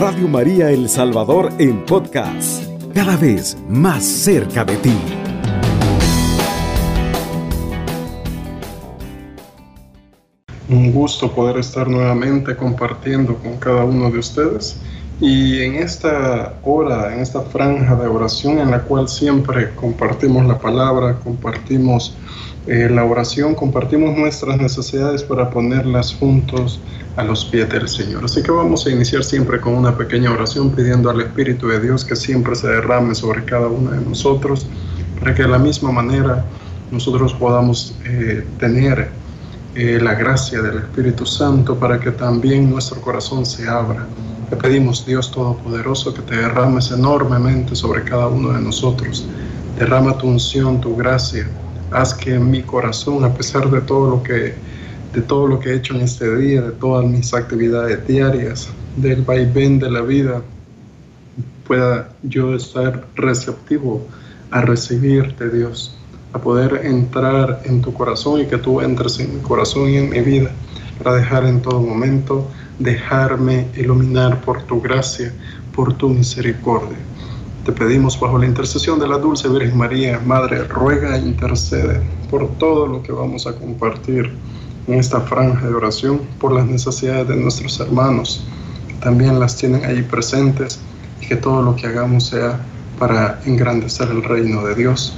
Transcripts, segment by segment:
Radio María El Salvador en podcast, cada vez más cerca de ti. Un gusto poder estar nuevamente compartiendo con cada uno de ustedes y en esta hora, en esta franja de oración en la cual siempre compartimos la palabra, compartimos eh, la oración, compartimos nuestras necesidades para ponerlas juntos a los pies del Señor. Así que vamos a iniciar siempre con una pequeña oración pidiendo al Espíritu de Dios que siempre se derrame sobre cada uno de nosotros, para que de la misma manera nosotros podamos eh, tener eh, la gracia del Espíritu Santo para que también nuestro corazón se abra te pedimos, Dios Todopoderoso, que te derrames enormemente sobre cada uno de nosotros. Derrama tu unción, tu gracia. Haz que mi corazón, a pesar de todo lo que de todo lo que he hecho en este día, de todas mis actividades diarias, del vaivén de la vida, pueda yo estar receptivo a recibirte, Dios, a poder entrar en tu corazón y que tú entres en mi corazón y en mi vida, para dejar en todo momento dejarme iluminar por tu gracia, por tu misericordia. Te pedimos bajo la intercesión de la dulce Virgen María, Madre, ruega e intercede por todo lo que vamos a compartir en esta franja de oración, por las necesidades de nuestros hermanos, también las tienen ahí presentes, y que todo lo que hagamos sea para engrandecer el reino de Dios.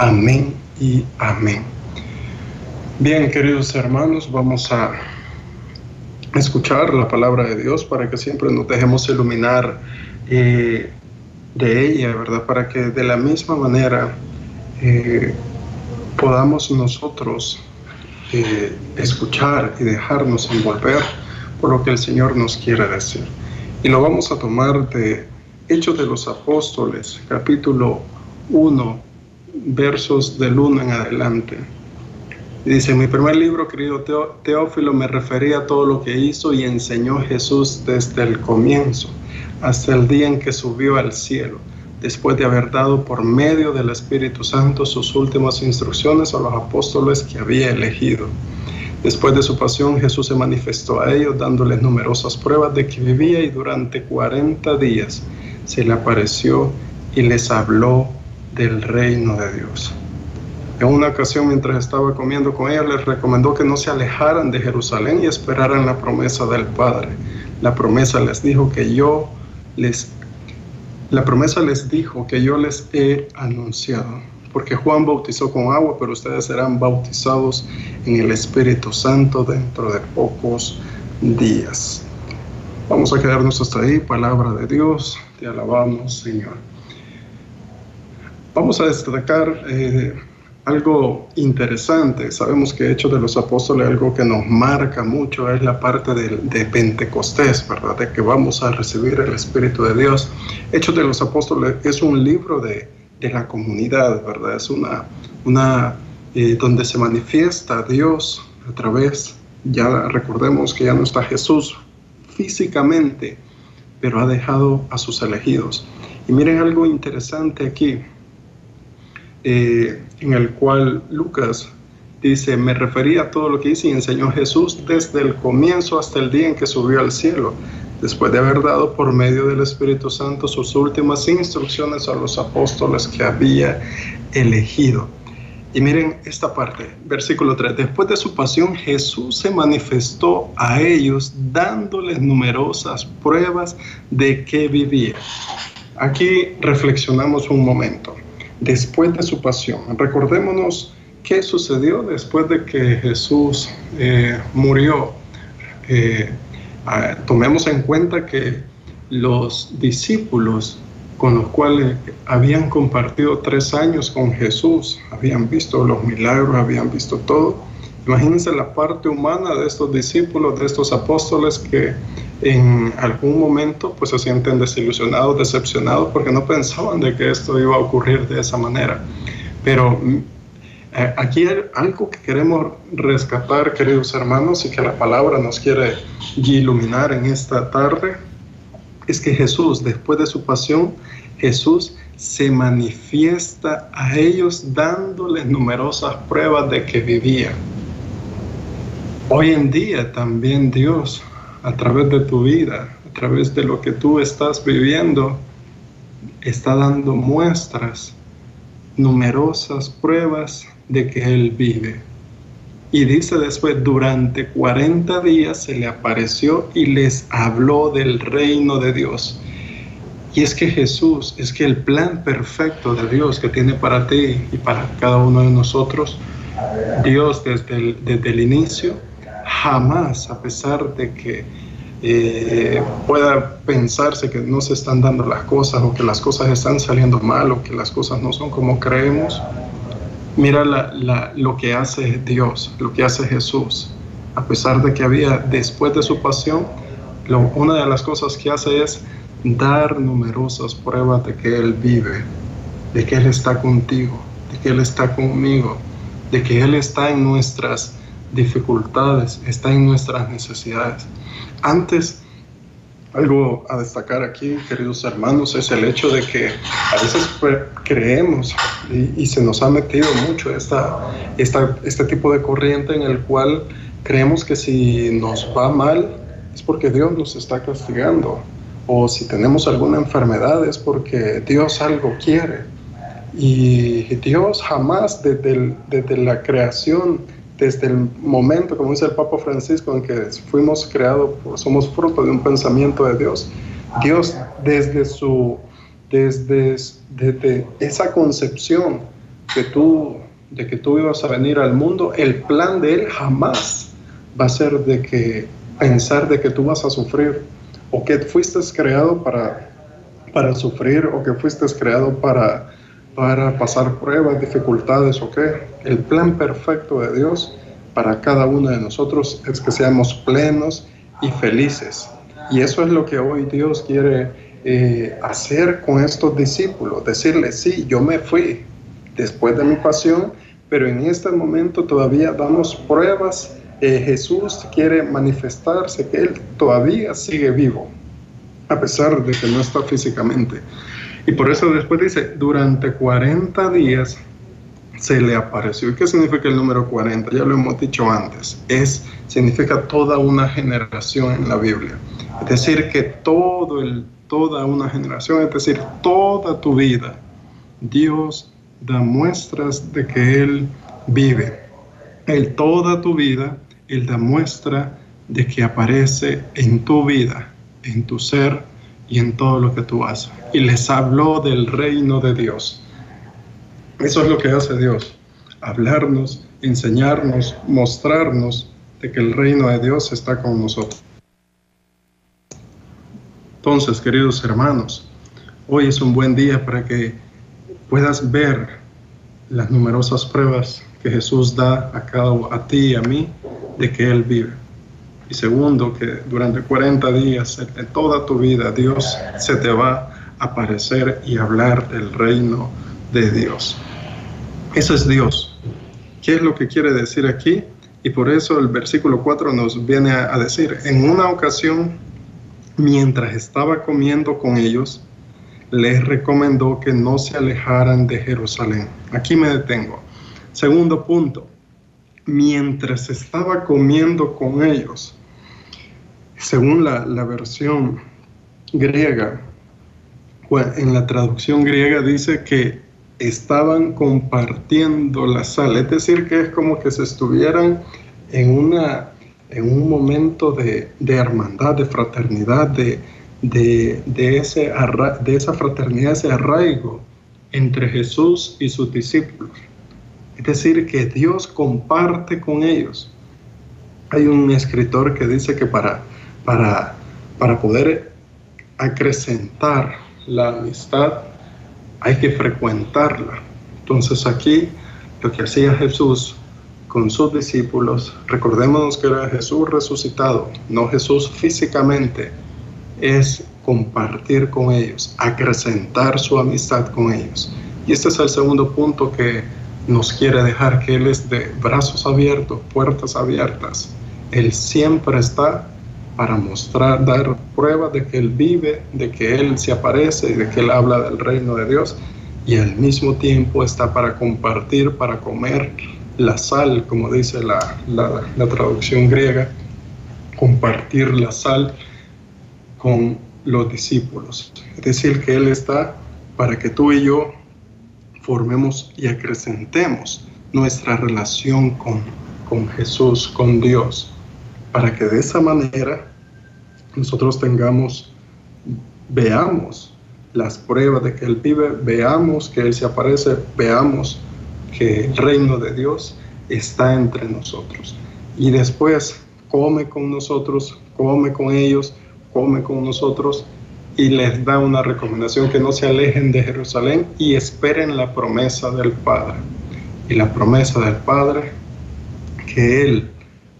Amén y amén. Bien, queridos hermanos, vamos a escuchar la palabra de Dios para que siempre nos dejemos iluminar eh, de ella, ¿verdad? Para que de la misma manera eh, podamos nosotros eh, escuchar y dejarnos envolver por lo que el Señor nos quiere decir. Y lo vamos a tomar de Hechos de los Apóstoles, capítulo 1, versos del 1 en adelante. Dice, mi primer libro, querido Teófilo, me refería a todo lo que hizo y enseñó Jesús desde el comienzo hasta el día en que subió al cielo, después de haber dado por medio del Espíritu Santo sus últimas instrucciones a los apóstoles que había elegido. Después de su pasión, Jesús se manifestó a ellos dándoles numerosas pruebas de que vivía y durante 40 días se le apareció y les habló del reino de Dios. En una ocasión, mientras estaba comiendo con ellos, les recomendó que no se alejaran de Jerusalén y esperaran la promesa del Padre. La promesa les dijo que yo les la promesa les dijo que yo les he anunciado, porque Juan bautizó con agua, pero ustedes serán bautizados en el Espíritu Santo dentro de pocos días. Vamos a quedarnos hasta ahí, palabra de Dios, te alabamos Señor. Vamos a destacar eh, algo interesante. Sabemos que Hechos de los Apóstoles, algo que nos marca mucho es la parte de, de, Pentecostés, ¿verdad? De que vamos a recibir el Espíritu de Dios. Hechos de los Apóstoles es un libro de, de la comunidad, ¿verdad? Es una, una eh, donde se manifiesta Dios a través, ya recordemos que ya no está Jesús físicamente, pero ha dejado a sus elegidos. Y miren algo interesante aquí eh, en el cual Lucas dice, me refería a todo lo que hice y enseñó Jesús desde el comienzo hasta el día en que subió al cielo, después de haber dado por medio del Espíritu Santo sus últimas instrucciones a los apóstoles que había elegido. Y miren esta parte, versículo 3. Después de su pasión, Jesús se manifestó a ellos dándoles numerosas pruebas de que vivía. Aquí reflexionamos un momento después de su pasión. Recordémonos qué sucedió después de que Jesús eh, murió. Eh, tomemos en cuenta que los discípulos con los cuales habían compartido tres años con Jesús, habían visto los milagros, habían visto todo. Imagínense la parte humana de estos discípulos, de estos apóstoles que en algún momento pues se sienten desilusionados, decepcionados porque no pensaban de que esto iba a ocurrir de esa manera. Pero mm, eh, aquí hay algo que queremos rescatar, queridos hermanos, y que la palabra nos quiere iluminar en esta tarde, es que Jesús, después de su pasión, Jesús se manifiesta a ellos dándoles numerosas pruebas de que vivía. Hoy en día también Dios a través de tu vida, a través de lo que tú estás viviendo, está dando muestras, numerosas pruebas de que Él vive. Y dice después, durante 40 días se le apareció y les habló del reino de Dios. Y es que Jesús, es que el plan perfecto de Dios que tiene para ti y para cada uno de nosotros, Dios desde el, desde el inicio, jamás, a pesar de que eh, pueda pensarse que no se están dando las cosas o que las cosas están saliendo mal o que las cosas no son como creemos, mira lo que hace Dios, lo que hace Jesús. A pesar de que había después de su pasión, una de las cosas que hace es dar numerosas pruebas de que Él vive, de que Él está contigo, de que Él está conmigo, de que Él está en nuestras dificultades, está en nuestras necesidades. Antes, algo a destacar aquí, queridos hermanos, es el hecho de que a veces creemos y, se nos ha metido mucho esta, esta, este tipo de corriente en el cual creemos que si nos va mal es porque Dios nos está castigando o si tenemos alguna enfermedad es porque Dios algo quiere. Y Dios jamás desde, desde la creación desde el momento, como dice el Papa Francisco, en que fuimos creados, somos fruto de un pensamiento de Dios, Dios desde su, desde, desde esa concepción que tú, de que tú ibas a venir al mundo, el plan de Él jamás va a ser de que pensar de que tú vas a sufrir o que fuiste creado para, para sufrir o que fuiste creado para para pasar pruebas, dificultades o qué. El plan perfecto de Dios para cada uno de nosotros es que seamos plenos y felices. Y eso es lo que hoy Dios quiere eh, hacer con estos discípulos, decirles, sí, yo me fui después de mi pasión, pero en este momento todavía damos pruebas. Eh, Jesús quiere manifestarse que Él todavía sigue vivo, a pesar de que no está físicamente. Y por eso después dice, durante 40 días se le apareció. ¿Y qué significa el número 40? Ya lo hemos dicho antes. Es, significa toda una generación en la Biblia. Es decir, que todo el, toda una generación, es decir, toda tu vida, Dios da muestras de que Él vive. Él toda tu vida, Él da muestra de que aparece en tu vida, en tu ser, y en todo lo que tú haces. Y les habló del reino de Dios. Eso es lo que hace Dios, hablarnos, enseñarnos, mostrarnos de que el reino de Dios está con nosotros. Entonces, queridos hermanos, hoy es un buen día para que puedas ver las numerosas pruebas que Jesús da a cada a ti y a mí de que Él vive. Y segundo, que durante 40 días de toda tu vida Dios se te va a aparecer y hablar del reino de Dios. Eso es Dios. ¿Qué es lo que quiere decir aquí? Y por eso el versículo 4 nos viene a, decir, en una ocasión, mientras estaba comiendo con ellos, les recomendó que no se alejaran de Jerusalén. Aquí me detengo. Segundo punto, mientras estaba comiendo con ellos, según la, versión griega, en la traducción griega dice que estaban compartiendo la sal, es decir, que es como que se estuvieran en, una, en un momento de, hermandad, de fraternidad, de, de, ese de esa fraternidad, ese arraigo entre Jesús y sus discípulos. Es decir, que Dios comparte con ellos. Hay un escritor que dice que para para, para poder acrecentar la amistad hay que frecuentarla. Entonces aquí lo que hacía Jesús con sus discípulos, recordémonos que era Jesús resucitado, no Jesús físicamente, es compartir con ellos, acrecentar su amistad con ellos. Y este es el segundo punto que nos quiere dejar, que Él es de brazos abiertos, puertas abiertas. Él siempre está para mostrar, dar prueba de que Él vive, de que Él se aparece y de que Él habla del reino de Dios y al mismo tiempo está para compartir, para comer la sal, como dice la, la, traducción griega, compartir la sal con los discípulos. Es decir, que Él está para que tú y yo formemos y acrecentemos nuestra relación con, con Jesús, con Dios, para que de esa manera nosotros tengamos, veamos las pruebas de que Él vive, veamos que Él se aparece, veamos que el reino de Dios está entre nosotros. Y después come con nosotros, come con ellos, come con nosotros y les da una recomendación que no se alejen de Jerusalén y esperen la promesa del Padre. Y la promesa del Padre que Él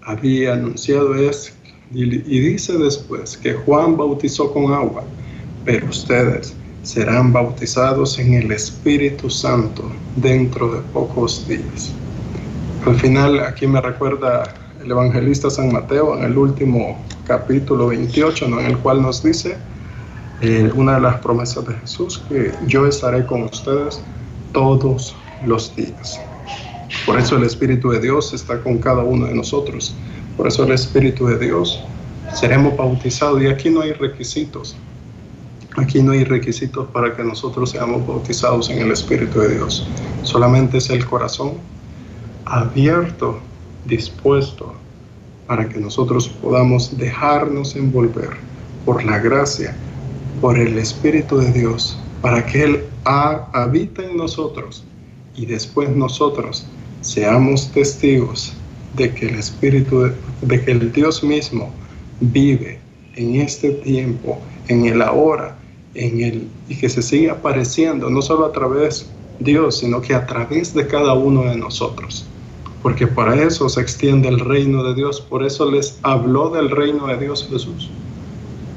había anunciado es, y, dice después, que Juan bautizó con agua, pero ustedes serán bautizados en el Espíritu Santo dentro de pocos días. Al final, aquí me recuerda el evangelista San Mateo en el último capítulo 28, en el cual nos dice eh, una de las promesas de Jesús, que yo estaré con ustedes todos los días. Por eso el Espíritu de Dios está con cada uno de nosotros. Por eso el Espíritu de Dios seremos bautizados y aquí no hay requisitos. Aquí no hay requisitos para que nosotros seamos bautizados en el Espíritu de Dios. Solamente es el corazón abierto, dispuesto para que nosotros podamos dejarnos envolver por la gracia, por el Espíritu de Dios, para que Él habite en nosotros y después nosotros seamos testigos de que el Espíritu, de que el Dios mismo vive en este tiempo, en el ahora, en el, y que se sigue apareciendo, no solo a través de Dios, sino que a través de cada uno de nosotros. Porque para eso se extiende el reino de Dios, por eso les habló del reino de Dios Jesús.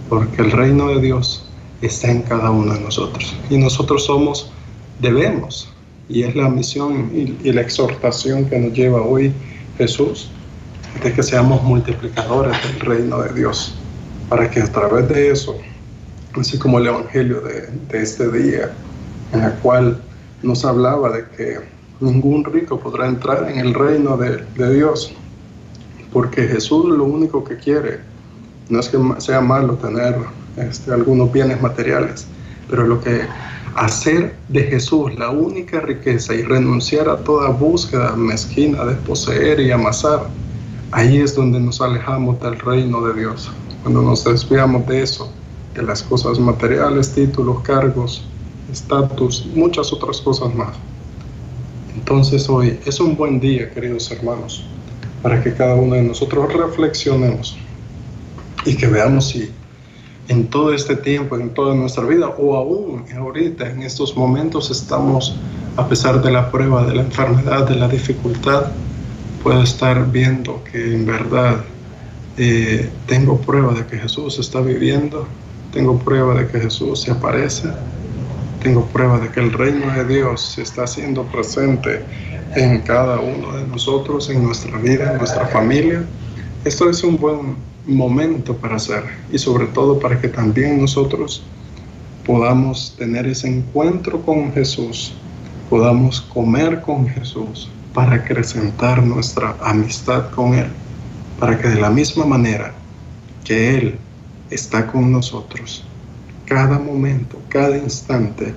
Porque el reino de Dios está en cada uno de nosotros. Y nosotros somos, debemos, y es la misión y, y la exhortación que nos lleva hoy Jesús, de que seamos multiplicadores del reino de Dios, para que a través de eso así como el Evangelio de, este día, en el cual nos hablaba de que ningún rico podrá entrar en el reino de, Dios, porque Jesús lo único que quiere no es que sea malo tener este, algunos bienes materiales, pero lo que hacer de Jesús la única riqueza y renunciar a toda búsqueda mezquina de poseer y amasar, ahí es donde nos alejamos del reino de Dios, cuando nos desviamos de eso de las cosas materiales, títulos, cargos, estatus, muchas otras cosas más. Entonces hoy es un buen día, queridos hermanos, para que cada uno de nosotros reflexionemos y que veamos si en todo este tiempo, en toda nuestra vida, o aún ahorita, en estos momentos, estamos, a pesar de la prueba, de la enfermedad, de la dificultad, puedo estar viendo que en verdad eh, tengo prueba de que Jesús está viviendo tengo prueba de que Jesús se aparece. Tengo prueba de que el reino de Dios se está haciendo presente en cada uno de nosotros, en nuestra vida, en nuestra familia. Esto es un buen momento para hacer y sobre todo para que también nosotros podamos tener ese encuentro con Jesús, podamos comer con Jesús para acrecentar nuestra amistad con Él, para que de la misma manera que Él está con nosotros cada momento, cada instante,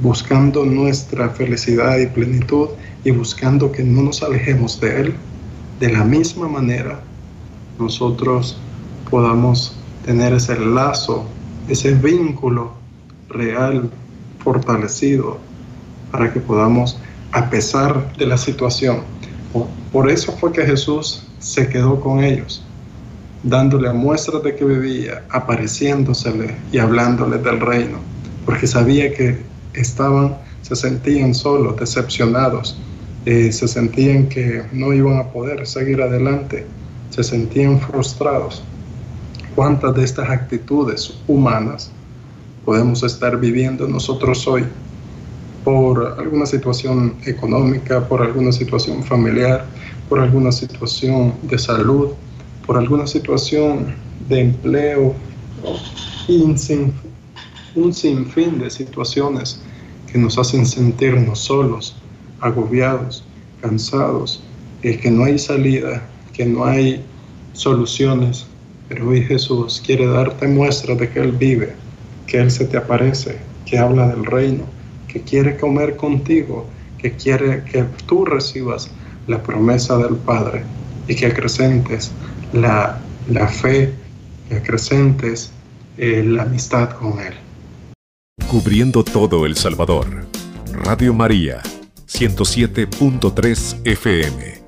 buscando nuestra felicidad y plenitud y buscando que no nos alejemos de Él. De la misma manera, nosotros podamos tener ese lazo, ese vínculo real, fortalecido, para que podamos, a pesar de la situación, por eso fue que Jesús se quedó con ellos, dándole muestras de que vivía, apareciéndosele y hablándole del reino, porque sabía que estaban, se sentían solos, decepcionados, eh, se sentían que no iban a poder seguir adelante, se sentían frustrados. ¿Cuántas de estas actitudes humanas podemos estar viviendo nosotros hoy por alguna situación económica, por alguna situación familiar, por alguna situación de salud, por alguna situación de empleo, un sinfín de situaciones que nos hacen sentirnos solos, agobiados, cansados, y que no hay salida, que no hay soluciones. Pero hoy Jesús quiere darte muestra de que Él vive, que Él se te aparece, que habla del reino, que quiere comer contigo, que quiere que tú recibas la promesa del Padre y que acrecentes la, la fe, que acrecentes eh, la amistad con Él. Cubriendo todo El Salvador. Radio María, 107.3 FM.